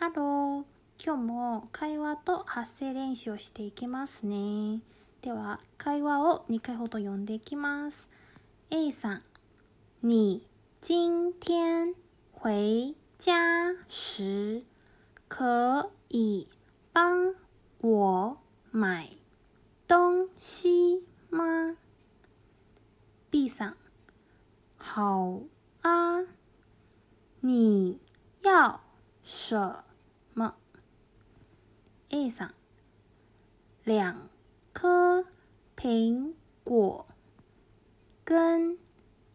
ハロー。今日も会話と発声練習をしていきますね。では、会話を2回ほど読んでいきます。A さん、你今天回家时可以帮我买东西吗？B さん、好啊，你要什么？A さん，两颗苹果跟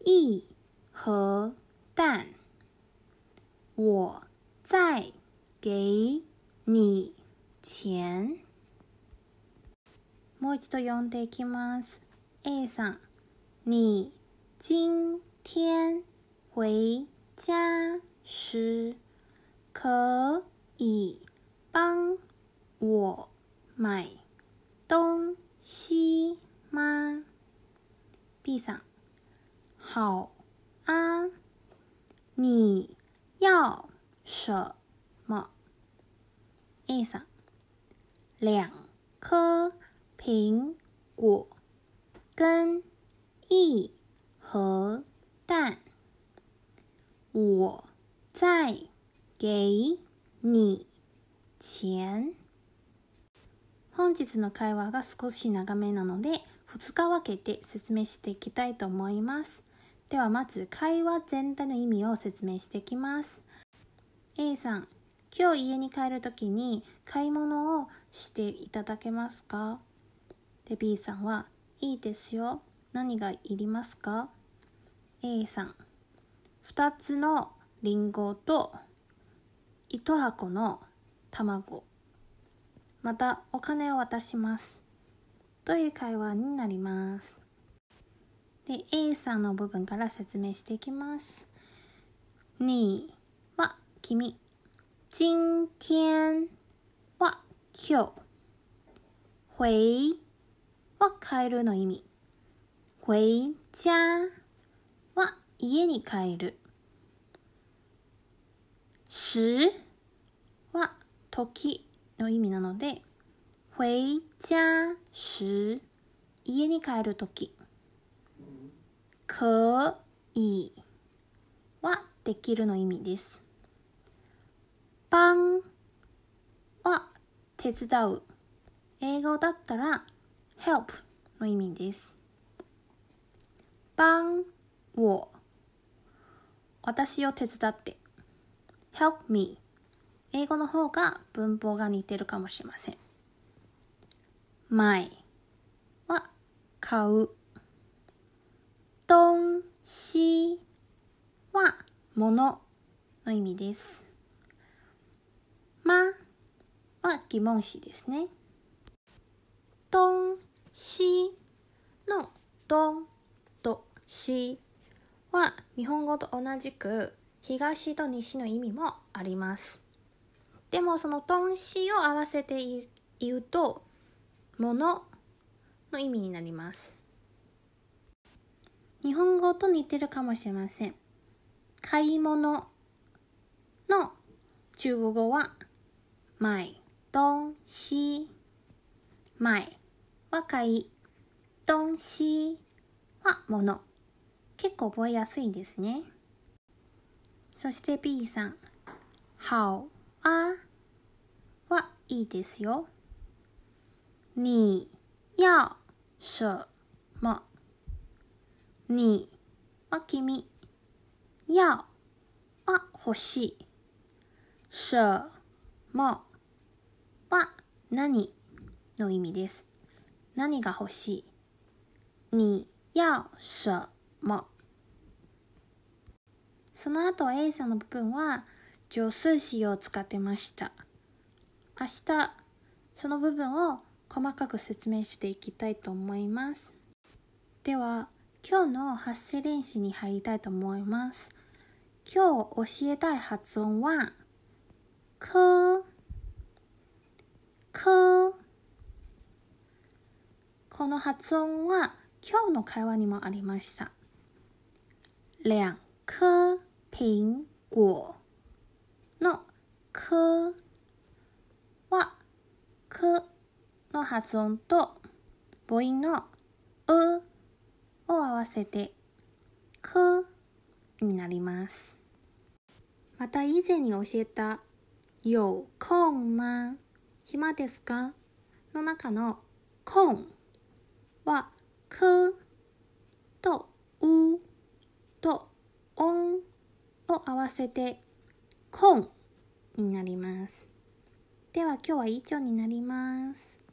一盒蛋，我再给你钱。もう一度読んでいきます。A さん，你今天回家时可 以帮我买东西吗？B さん，好啊，你要什么？A さん，两颗苹果跟一盒蛋，我再给 你钱。本日の会話が少し長めなので、2日分けて説明していきたいと思います。ではまず会話全体の意味を説明していきます。A さん、今日家に帰るときに買い物をしていただけますか？で B さんは、いいですよ。何がいりますか ?A さん、2つのリンゴと1箱の卵。またお金を渡します。という会話になります。で、A さんの部分から説明していきます。你は君。今天は今日。回は帰るの意味。回家は家に帰る。時は時の意味なので、回家時家に帰るとき。可以はできるの意味です。帮は手伝う。英語だったら help の意味です。帮我私を手伝って。help me 英語の方が文法が似てるかもしれません。買は買う。東西は物の意味です。まは疑問詞ですね。東西の東と西は日本語と同じく東と西の意味もあります。でもその東西を合わせて言うと物のの意味になります。日本語と似てるかもしれません。買い物の中国語は買東西買は買い東西は物結構覚えやすいですね。そして B さん、好啊はいいですよ。你要什么你は君。要は欲しい。什么は何の意味です。何が欲しい。你要什么その後 A さんの部分は助数詞を使ってました。明日、その部分を細かく説明していきたいと思います。では、今日の発声練習に入りたいと思います。今日教えたい発音は、く、く。この発音は今日の会話にもありました。两颗苹果のくくの発音と母音のうを合わせてくになります。また以前に教えた有空吗暇ですか？の中の空はくとうと音を合わせてコンになります。では今日は以上になります。